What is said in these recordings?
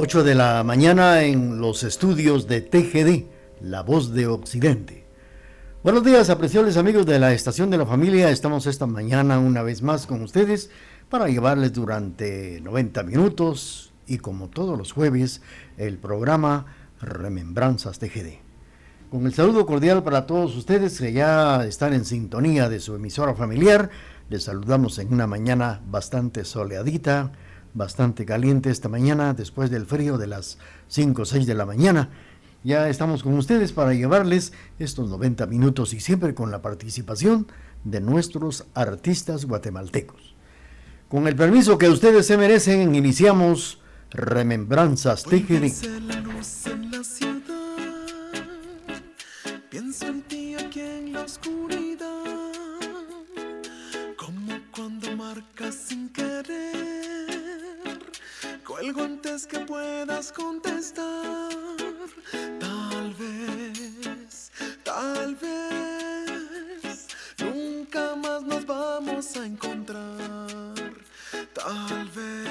8 de la mañana en los estudios de TGD, La Voz de Occidente. Buenos días, apreciables amigos de la Estación de la Familia. Estamos esta mañana una vez más con ustedes para llevarles durante 90 minutos y como todos los jueves el programa Remembranzas TGD. Con el saludo cordial para todos ustedes que ya están en sintonía de su emisora familiar, les saludamos en una mañana bastante soleadita, bastante caliente esta mañana, después del frío de las 5 o 6 de la mañana. Ya estamos con ustedes para llevarles estos 90 minutos y siempre con la participación de nuestros artistas guatemaltecos. Con el permiso que ustedes se merecen, iniciamos Remembranzas TGD. Pienso en ti aquí en la oscuridad, como cuando marcas sin querer Cuelgo antes que puedas contestar. Tal vez, tal vez, nunca más nos vamos a encontrar. Tal vez,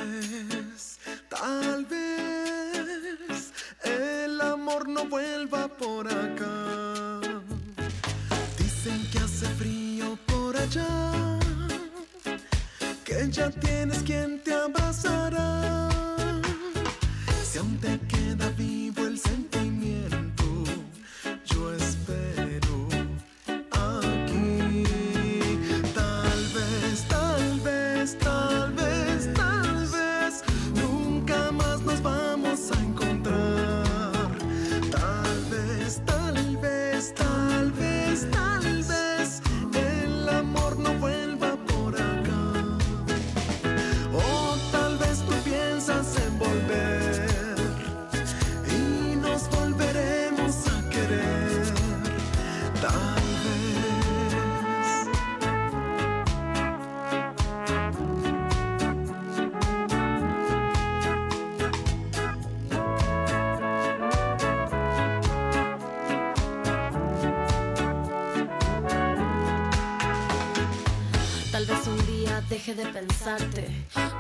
deje de pensarte.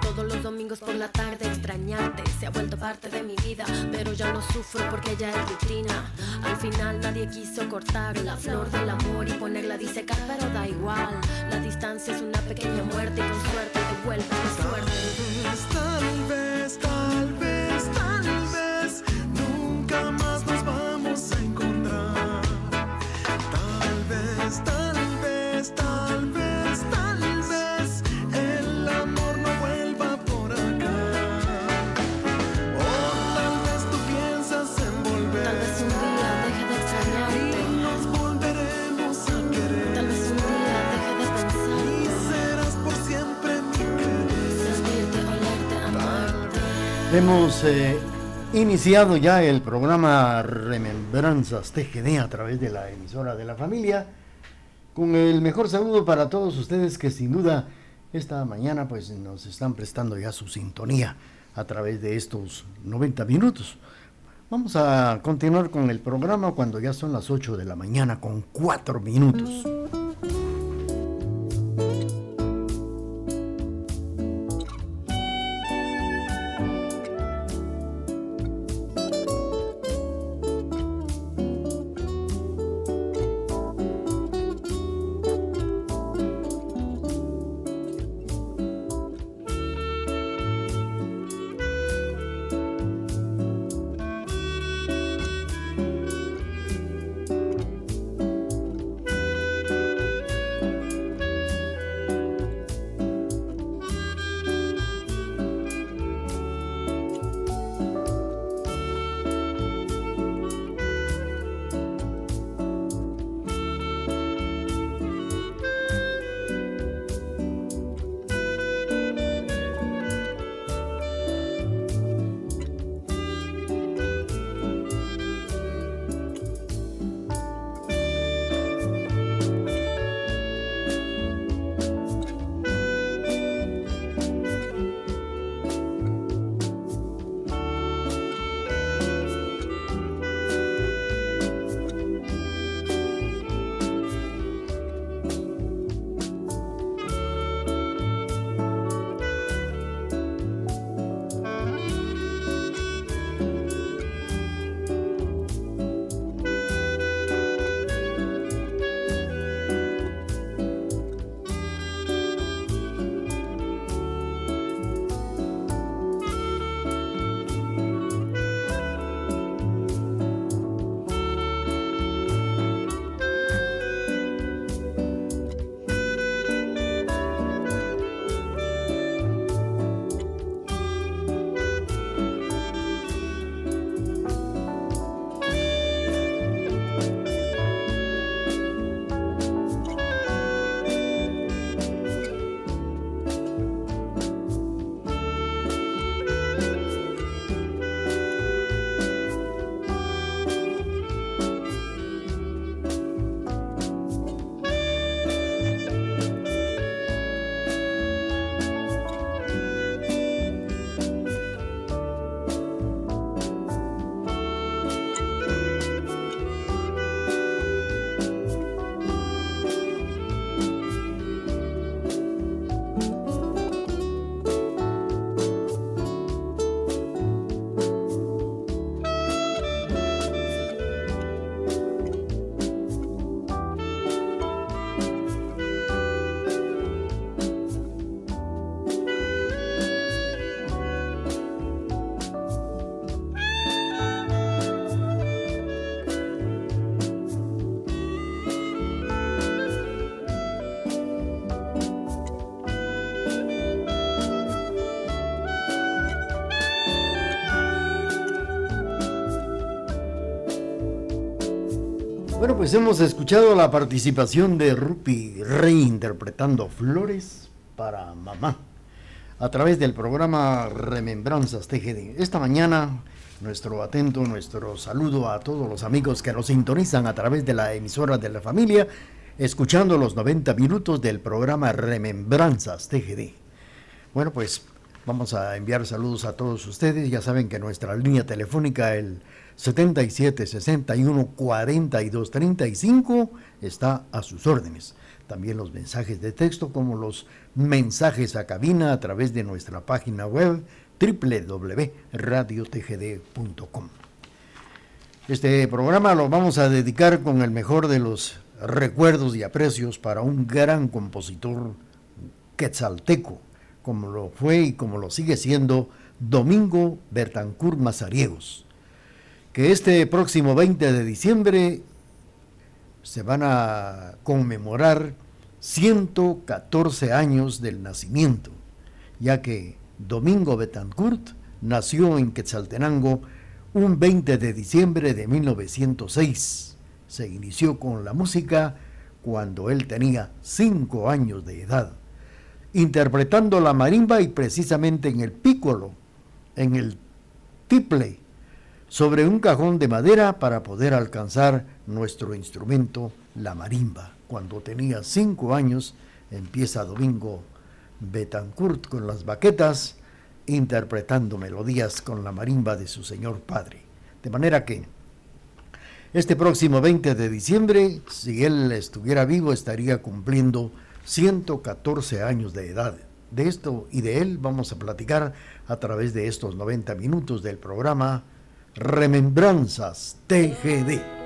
Todos los domingos por la tarde extrañarte. Se ha vuelto parte de mi vida, pero ya no sufro porque ya es rutina. Al final nadie quiso cortar la flor del amor y ponerla a disecar, pero da igual. La distancia es una pequeña muerte y con suerte te vuelve más Hemos eh, iniciado ya el programa Remembranzas TGD a través de la emisora de la familia. Con el mejor saludo para todos ustedes que sin duda esta mañana pues nos están prestando ya su sintonía a través de estos 90 minutos. Vamos a continuar con el programa cuando ya son las 8 de la mañana con 4 minutos. Pues hemos escuchado la participación de Rupi reinterpretando Flores para Mamá a través del programa Remembranzas TGD. Esta mañana, nuestro atento, nuestro saludo a todos los amigos que nos sintonizan a través de la emisora de la familia, escuchando los 90 minutos del programa Remembranzas TGD. Bueno, pues vamos a enviar saludos a todos ustedes. Ya saben que nuestra línea telefónica, el 77 61 42 35 está a sus órdenes. También los mensajes de texto como los mensajes a cabina a través de nuestra página web www.radiotgd.com. Este programa lo vamos a dedicar con el mejor de los recuerdos y aprecios para un gran compositor quetzalteco, como lo fue y como lo sigue siendo Domingo Bertancur Mazariegos que este próximo 20 de diciembre se van a conmemorar 114 años del nacimiento, ya que Domingo Betancourt nació en Quetzaltenango un 20 de diciembre de 1906. Se inició con la música cuando él tenía 5 años de edad, interpretando la marimba y precisamente en el pícolo, en el tiple sobre un cajón de madera para poder alcanzar nuestro instrumento, la marimba. Cuando tenía cinco años, empieza Domingo Betancourt con las baquetas, interpretando melodías con la marimba de su señor padre. De manera que este próximo 20 de diciembre, si él estuviera vivo, estaría cumpliendo 114 años de edad. De esto y de él vamos a platicar a través de estos 90 minutos del programa Remembranzas TGD.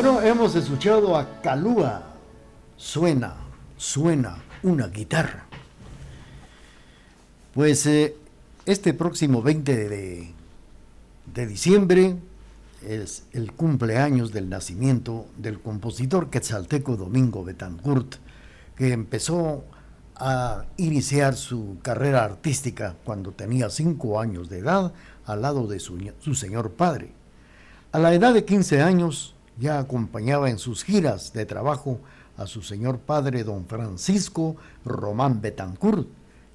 Bueno, hemos escuchado a Calúa. Suena, suena una guitarra. Pues eh, este próximo 20 de, de diciembre es el cumpleaños del nacimiento del compositor quetzalteco Domingo Betancourt, que empezó a iniciar su carrera artística cuando tenía cinco años de edad al lado de su, su señor padre. A la edad de 15 años ya acompañaba en sus giras de trabajo a su señor padre don Francisco Román Betancourt,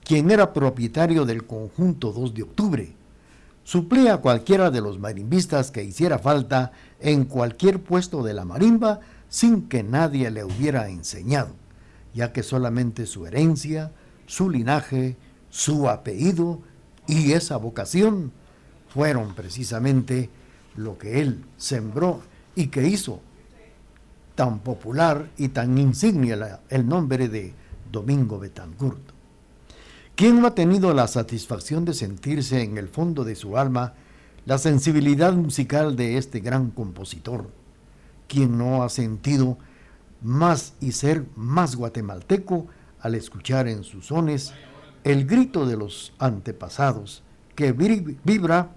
quien era propietario del conjunto 2 de octubre. Suplía a cualquiera de los marimbistas que hiciera falta en cualquier puesto de la marimba sin que nadie le hubiera enseñado, ya que solamente su herencia, su linaje, su apellido y esa vocación fueron precisamente lo que él sembró y que hizo tan popular y tan insignia el nombre de Domingo Betancourt. ¿Quién no ha tenido la satisfacción de sentirse en el fondo de su alma la sensibilidad musical de este gran compositor? ¿Quién no ha sentido más y ser más guatemalteco al escuchar en sus sones el grito de los antepasados que vibra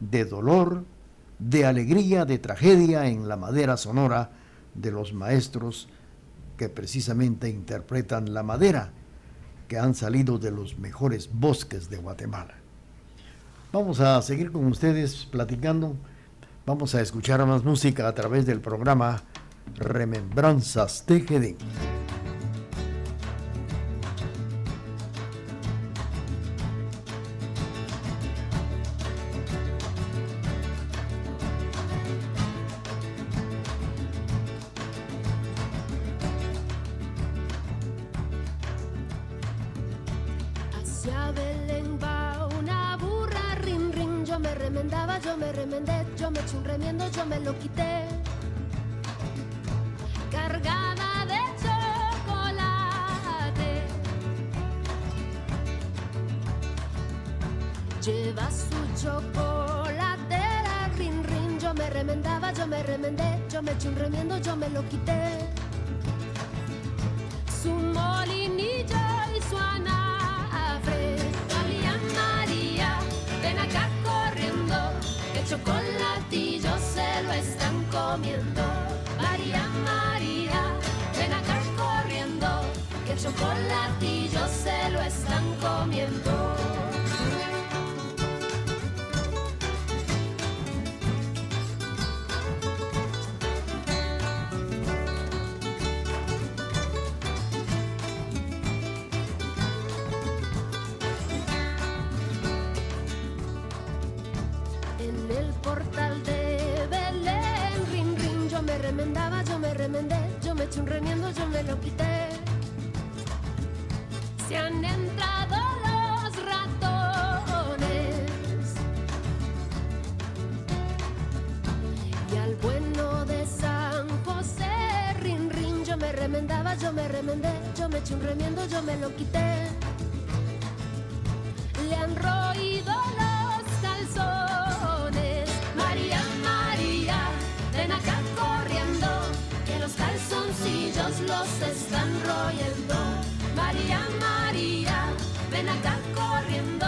de dolor, de alegría, de tragedia en la madera sonora de los maestros que precisamente interpretan la madera que han salido de los mejores bosques de Guatemala. Vamos a seguir con ustedes platicando, vamos a escuchar más música a través del programa Remembranzas TGD. Ven acá corriendo,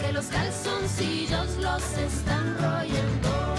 que los calzoncillos los están royendo.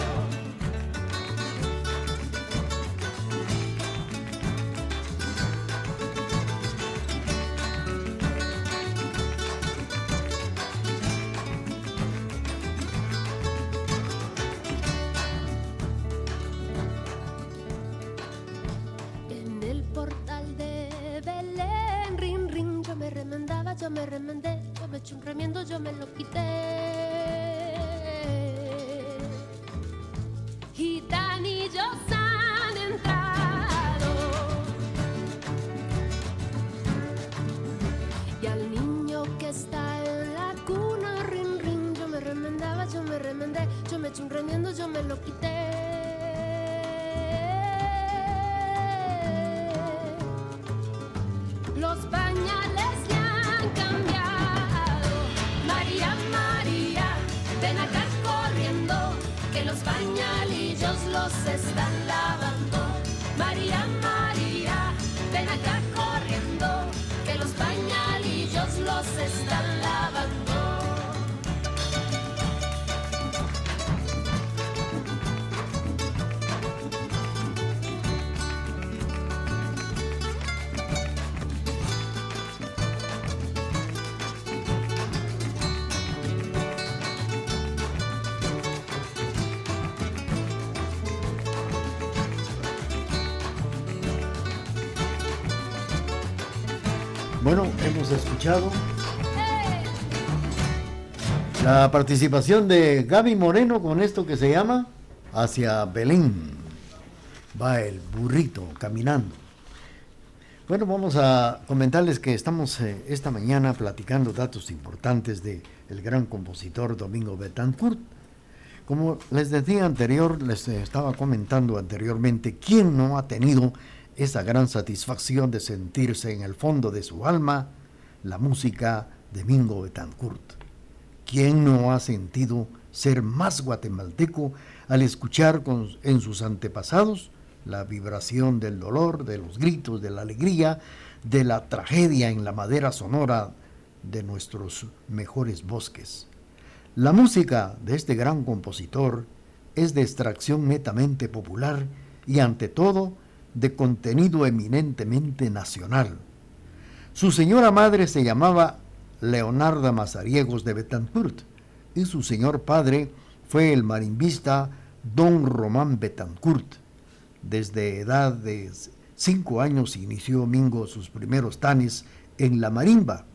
Bueno, hemos escuchado la participación de Gaby Moreno con esto que se llama Hacia Belén. Va el burrito caminando. Bueno, vamos a comentarles que estamos eh, esta mañana platicando datos importantes de el gran compositor Domingo Betancourt. Como les decía anterior, les eh, estaba comentando anteriormente, ¿quién no ha tenido esa gran satisfacción de sentirse en el fondo de su alma la música de Domingo Betancourt? ¿Quién no ha sentido ser más guatemalteco al escuchar en sus antepasados la vibración del dolor, de los gritos, de la alegría, de la tragedia en la madera sonora de nuestros mejores bosques. La música de este gran compositor es de extracción netamente popular y ante todo de contenido eminentemente nacional. Su señora madre se llamaba Leonarda Mazariegos de Betancourt y su señor padre fue el marimbista don Román Betancourt. Desde edad de cinco años inició Mingo sus primeros tanes en la marimba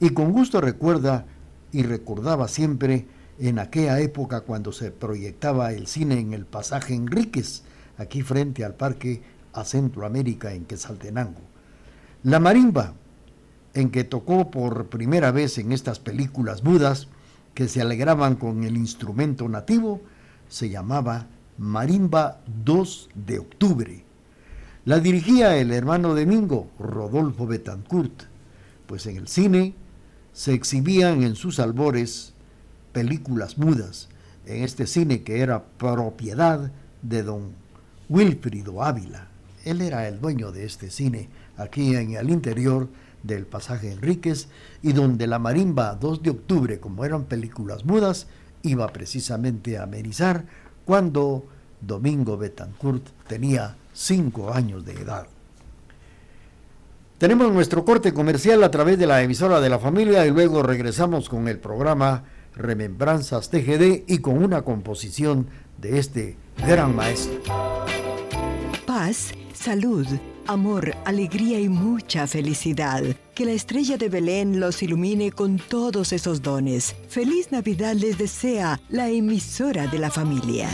y con gusto recuerda y recordaba siempre en aquella época cuando se proyectaba el cine en el pasaje Enríquez, aquí frente al parque a Centroamérica en Quesaltenango. La marimba, en que tocó por primera vez en estas películas mudas que se alegraban con el instrumento nativo, se llamaba Marimba 2 de Octubre. La dirigía el hermano de Mingo, Rodolfo Betancourt, pues en el cine se exhibían en sus albores películas mudas, en este cine que era propiedad de don Wilfrido Ávila. Él era el dueño de este cine aquí en el interior del pasaje Enríquez y donde la marimba 2 de octubre, como eran películas mudas, iba precisamente a amenizar cuando Domingo Betancourt tenía cinco años de edad. Tenemos nuestro corte comercial a través de la emisora de la familia y luego regresamos con el programa Remembranzas TGD y con una composición de este gran maestro. Paz, salud, amor, alegría y mucha felicidad. Que la estrella de Belén los ilumine con todos esos dones. Feliz Navidad les desea la emisora de la familia.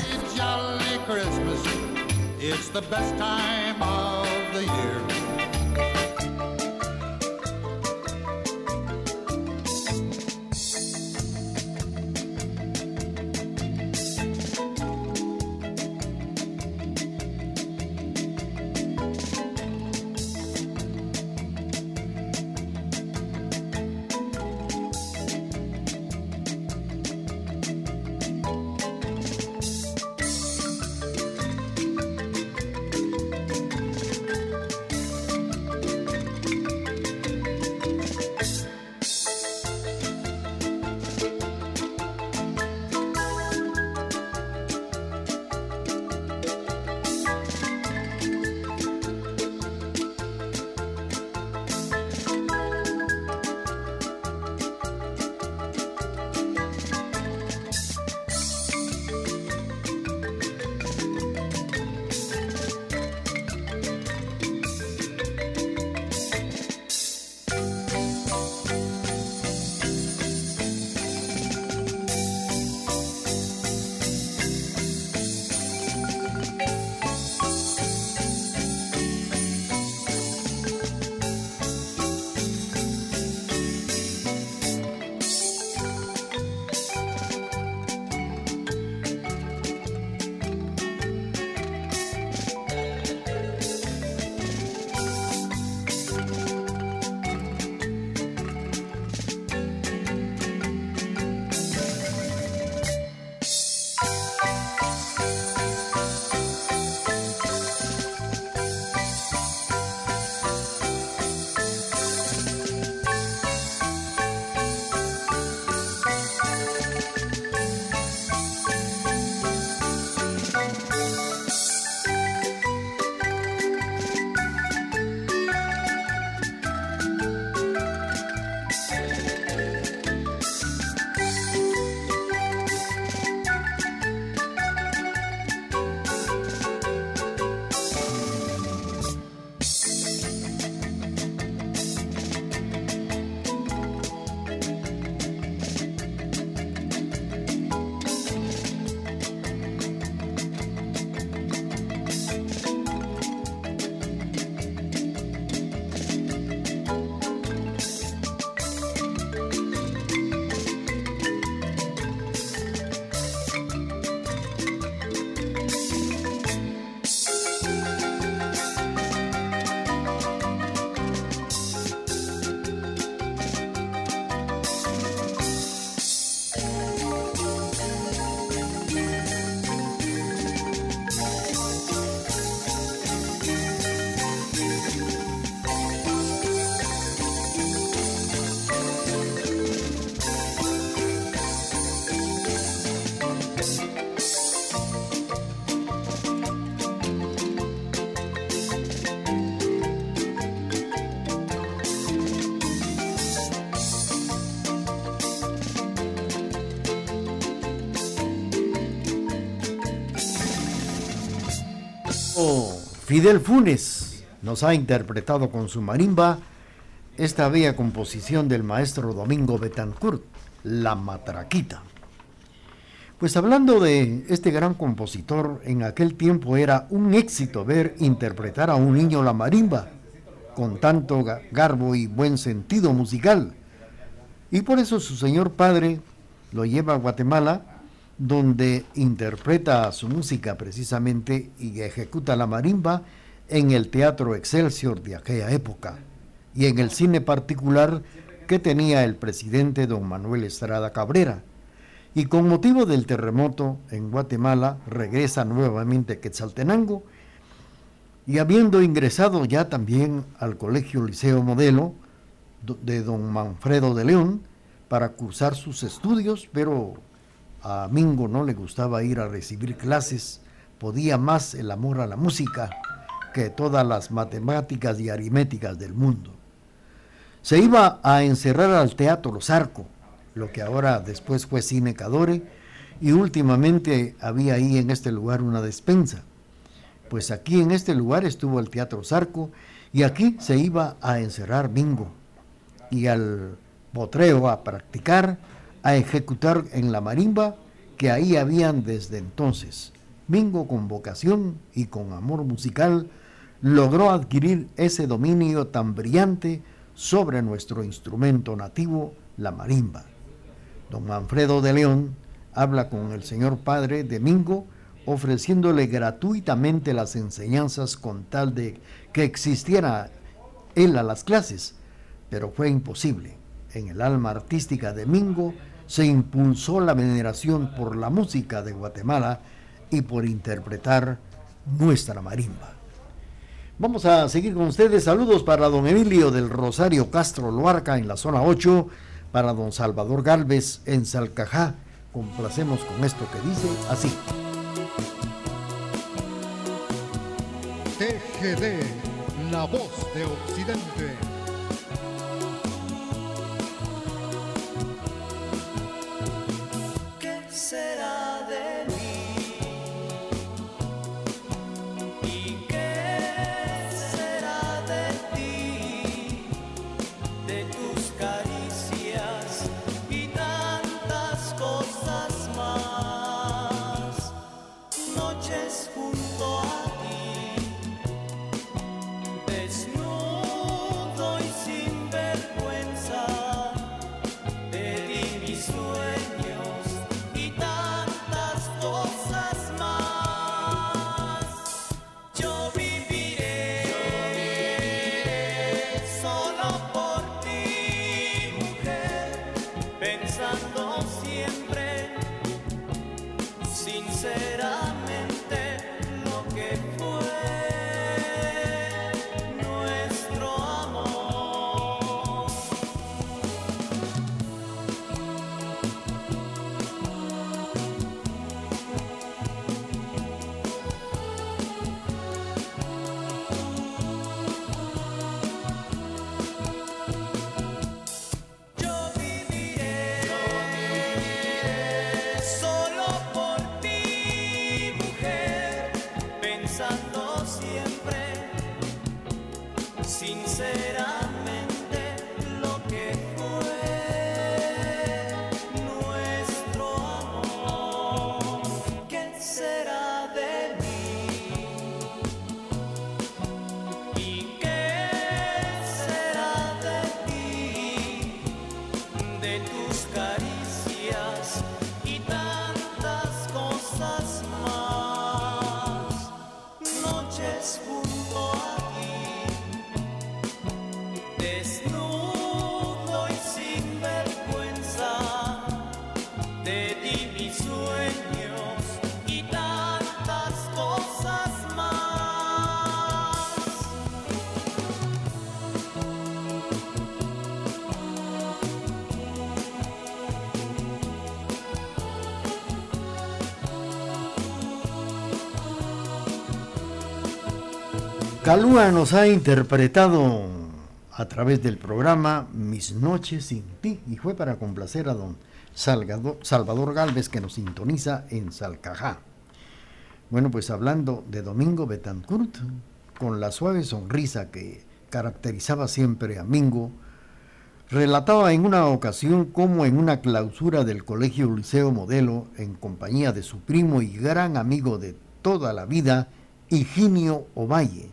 Fidel Funes nos ha interpretado con su marimba esta bella composición del maestro Domingo Betancourt, La Matraquita. Pues hablando de este gran compositor, en aquel tiempo era un éxito ver interpretar a un niño la marimba, con tanto garbo y buen sentido musical. Y por eso su señor padre lo lleva a Guatemala, donde interpreta su música precisamente y ejecuta la marimba en el Teatro Excelsior de aquella época y en el cine particular que tenía el presidente don Manuel Estrada Cabrera. Y con motivo del terremoto en Guatemala regresa nuevamente a Quetzaltenango y habiendo ingresado ya también al Colegio Liceo Modelo de don Manfredo de León para cursar sus estudios, pero a Mingo no le gustaba ir a recibir clases, podía más el amor a la música que todas las matemáticas y aritméticas del mundo. Se iba a encerrar al Teatro Zarco, lo que ahora después fue Cine Cadore, y últimamente había ahí en este lugar una despensa. Pues aquí en este lugar estuvo el Teatro Zarco y aquí se iba a encerrar Bingo y al potreo a practicar, a ejecutar en la marimba que ahí habían desde entonces. Bingo con vocación y con amor musical logró adquirir ese dominio tan brillante sobre nuestro instrumento nativo, la marimba. Don Manfredo de León habla con el señor padre Domingo ofreciéndole gratuitamente las enseñanzas con tal de que existiera él a las clases, pero fue imposible. En el alma artística de Mingo se impulsó la veneración por la música de Guatemala y por interpretar nuestra marimba. Vamos a seguir con ustedes. Saludos para don Emilio del Rosario Castro Loarca en la zona 8 para don Salvador Galvez en Salcajá. Complacemos con esto que dice así. TGD, la voz de Occidente. Calúa nos ha interpretado a través del programa Mis noches sin ti y fue para complacer a don Salvador Galvez que nos sintoniza en Salcajá. Bueno, pues hablando de Domingo Betancourt, con la suave sonrisa que caracterizaba siempre a Mingo, relataba en una ocasión cómo en una clausura del Colegio Liceo Modelo, en compañía de su primo y gran amigo de toda la vida, Higinio Ovalle,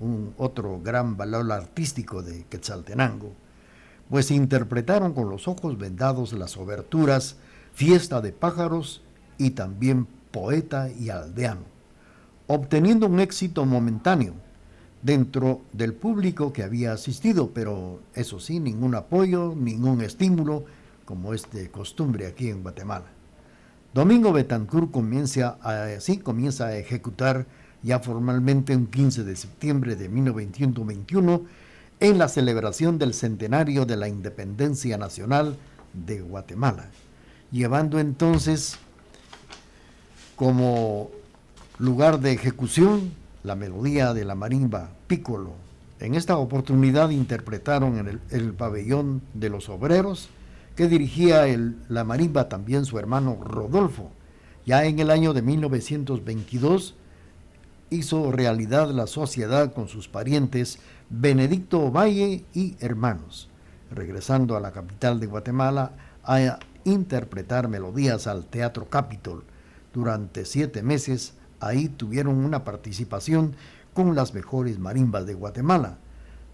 un otro gran valor artístico de Quetzaltenango, pues interpretaron con los ojos vendados las oberturas Fiesta de pájaros y también Poeta y Aldeano, obteniendo un éxito momentáneo dentro del público que había asistido, pero eso sí, ningún apoyo, ningún estímulo, como es de costumbre aquí en Guatemala. Domingo Betancourt comienza así comienza a ejecutar ya formalmente un 15 de septiembre de 1921 en la celebración del centenario de la independencia nacional de Guatemala, llevando entonces como lugar de ejecución la melodía de la marimba Piccolo. En esta oportunidad interpretaron en el, el pabellón de los obreros que dirigía la marimba también su hermano Rodolfo. Ya en el año de 1922 hizo realidad la sociedad con sus parientes Benedicto Valle y hermanos, regresando a la capital de Guatemala a interpretar melodías al Teatro Capitol. Durante siete meses ahí tuvieron una participación con las mejores marimbas de Guatemala,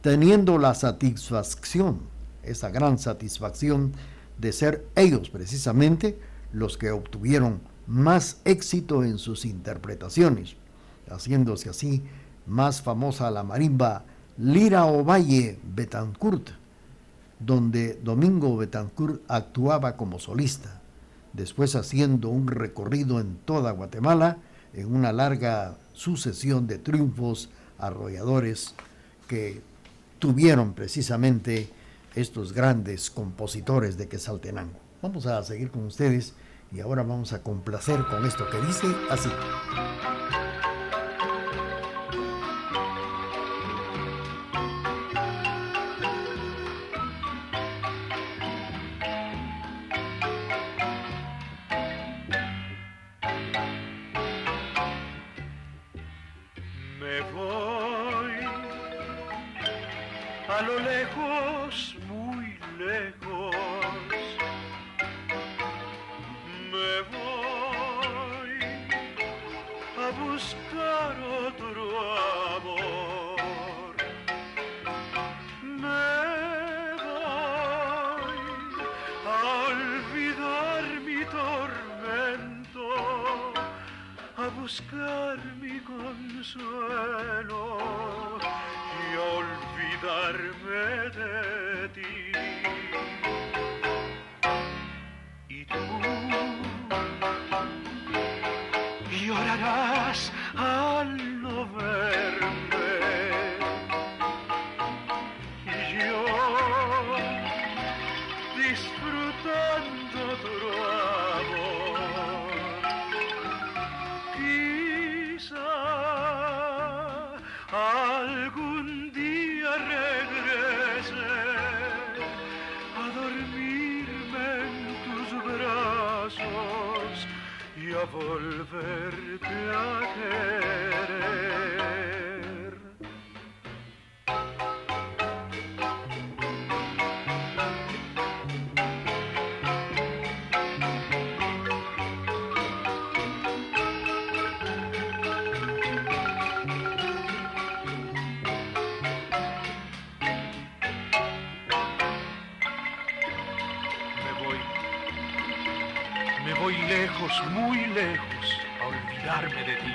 teniendo la satisfacción, esa gran satisfacción de ser ellos precisamente los que obtuvieron más éxito en sus interpretaciones, haciéndose así más famosa la marimba Lira Ovalle Betancourt, donde Domingo Betancourt actuaba como solista, después haciendo un recorrido en toda Guatemala en una larga sucesión de triunfos arrolladores que tuvieron precisamente estos grandes compositores de Quesaltenango. Vamos a seguir con ustedes y ahora vamos a complacer con esto que dice así. Volverte a muy lejos, a olvidarme de ti.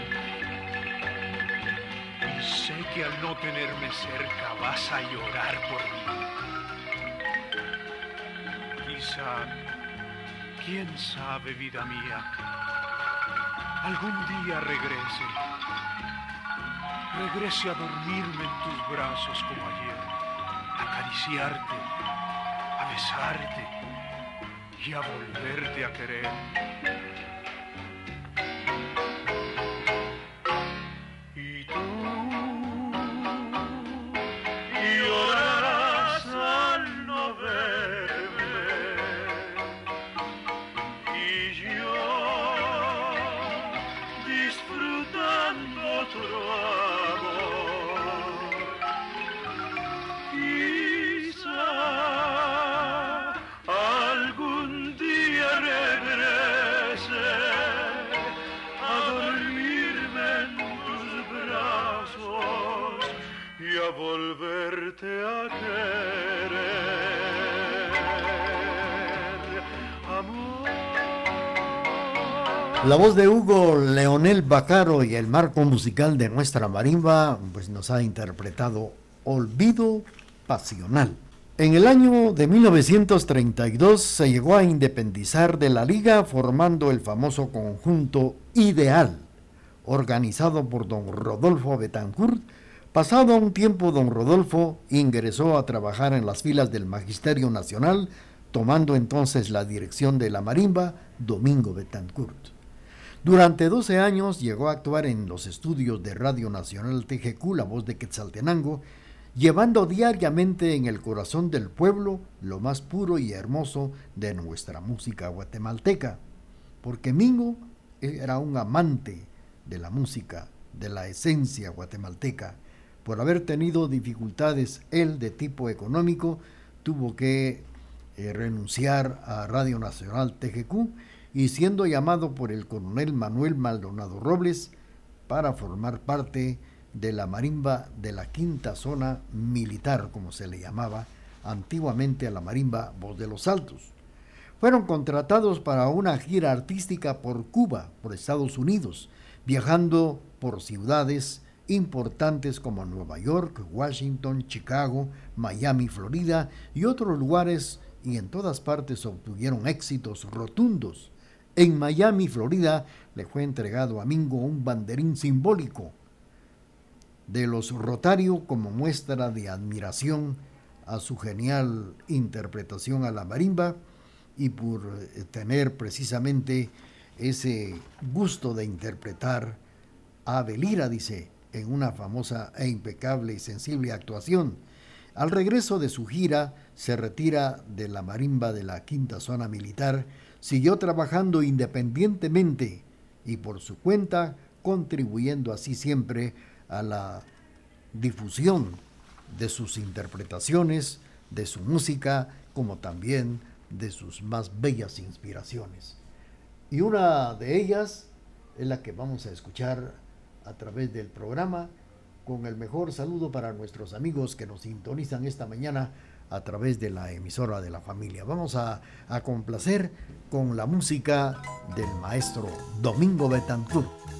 Y sé que al no tenerme cerca vas a llorar por mí. Quizá, quién sabe, vida mía, algún día regrese. Regrese a dormirme en tus brazos como ayer, a acariciarte, a besarte y a volverte a querer. La voz de Hugo Leonel Bacaro y el marco musical de nuestra marimba pues nos ha interpretado Olvido Pasional. En el año de 1932 se llegó a independizar de la liga formando el famoso conjunto Ideal, organizado por don Rodolfo Betancourt. Pasado un tiempo, don Rodolfo ingresó a trabajar en las filas del Magisterio Nacional, tomando entonces la dirección de la marimba Domingo Betancourt. Durante 12 años llegó a actuar en los estudios de Radio Nacional TGQ, la voz de Quetzaltenango, llevando diariamente en el corazón del pueblo lo más puro y hermoso de nuestra música guatemalteca, porque Mingo era un amante de la música, de la esencia guatemalteca. Por haber tenido dificultades él de tipo económico, tuvo que eh, renunciar a Radio Nacional TGQ y siendo llamado por el coronel Manuel Maldonado Robles para formar parte de la marimba de la quinta zona militar, como se le llamaba antiguamente a la marimba Voz de los Altos. Fueron contratados para una gira artística por Cuba, por Estados Unidos, viajando por ciudades importantes como Nueva York, Washington, Chicago, Miami, Florida y otros lugares y en todas partes obtuvieron éxitos rotundos en Miami, Florida, le fue entregado a Mingo un banderín simbólico de los Rotario como muestra de admiración a su genial interpretación a la marimba y por eh, tener precisamente ese gusto de interpretar a Belira, dice, en una famosa e impecable y sensible actuación. Al regreso de su gira, se retira de la marimba de la quinta zona militar siguió trabajando independientemente y por su cuenta, contribuyendo así siempre a la difusión de sus interpretaciones, de su música, como también de sus más bellas inspiraciones. Y una de ellas es la que vamos a escuchar a través del programa, con el mejor saludo para nuestros amigos que nos sintonizan esta mañana a través de la emisora de la familia. Vamos a, complacer con la música del maestro Domingo Betancourt.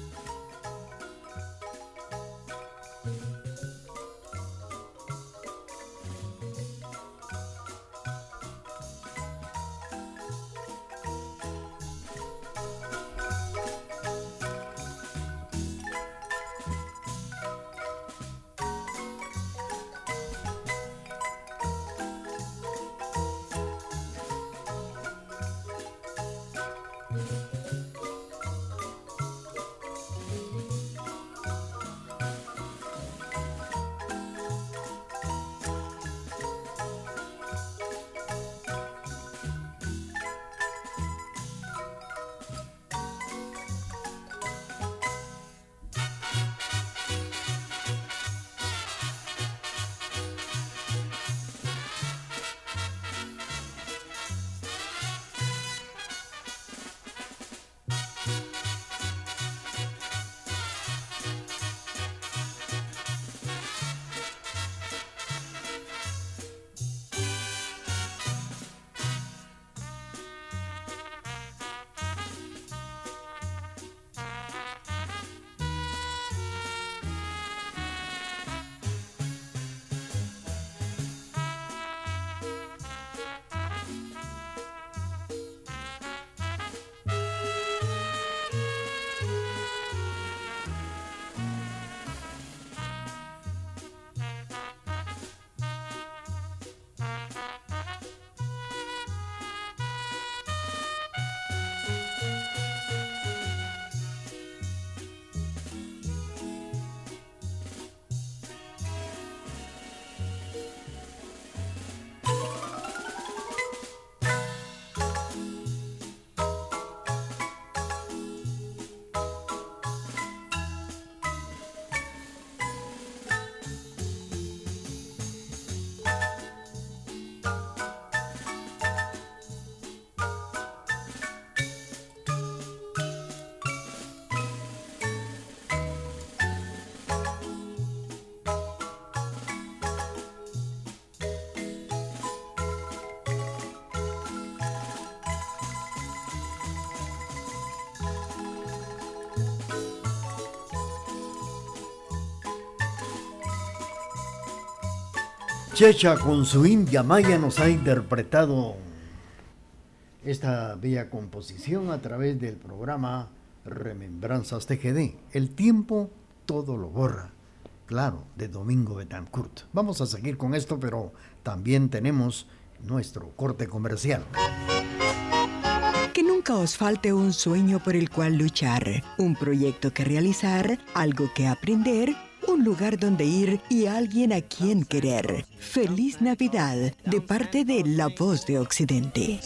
Checha con su India Maya nos ha interpretado esta bella composición a través del programa Remembranzas TGD. El tiempo todo lo borra. Claro, de Domingo Betancourt. Vamos a seguir con esto, pero también tenemos nuestro corte comercial. Que nunca os falte un sueño por el cual luchar, un proyecto que realizar, algo que aprender, un lugar donde ir y alguien a quien querer. Feliz Navidad de parte de La Voz de Occidente.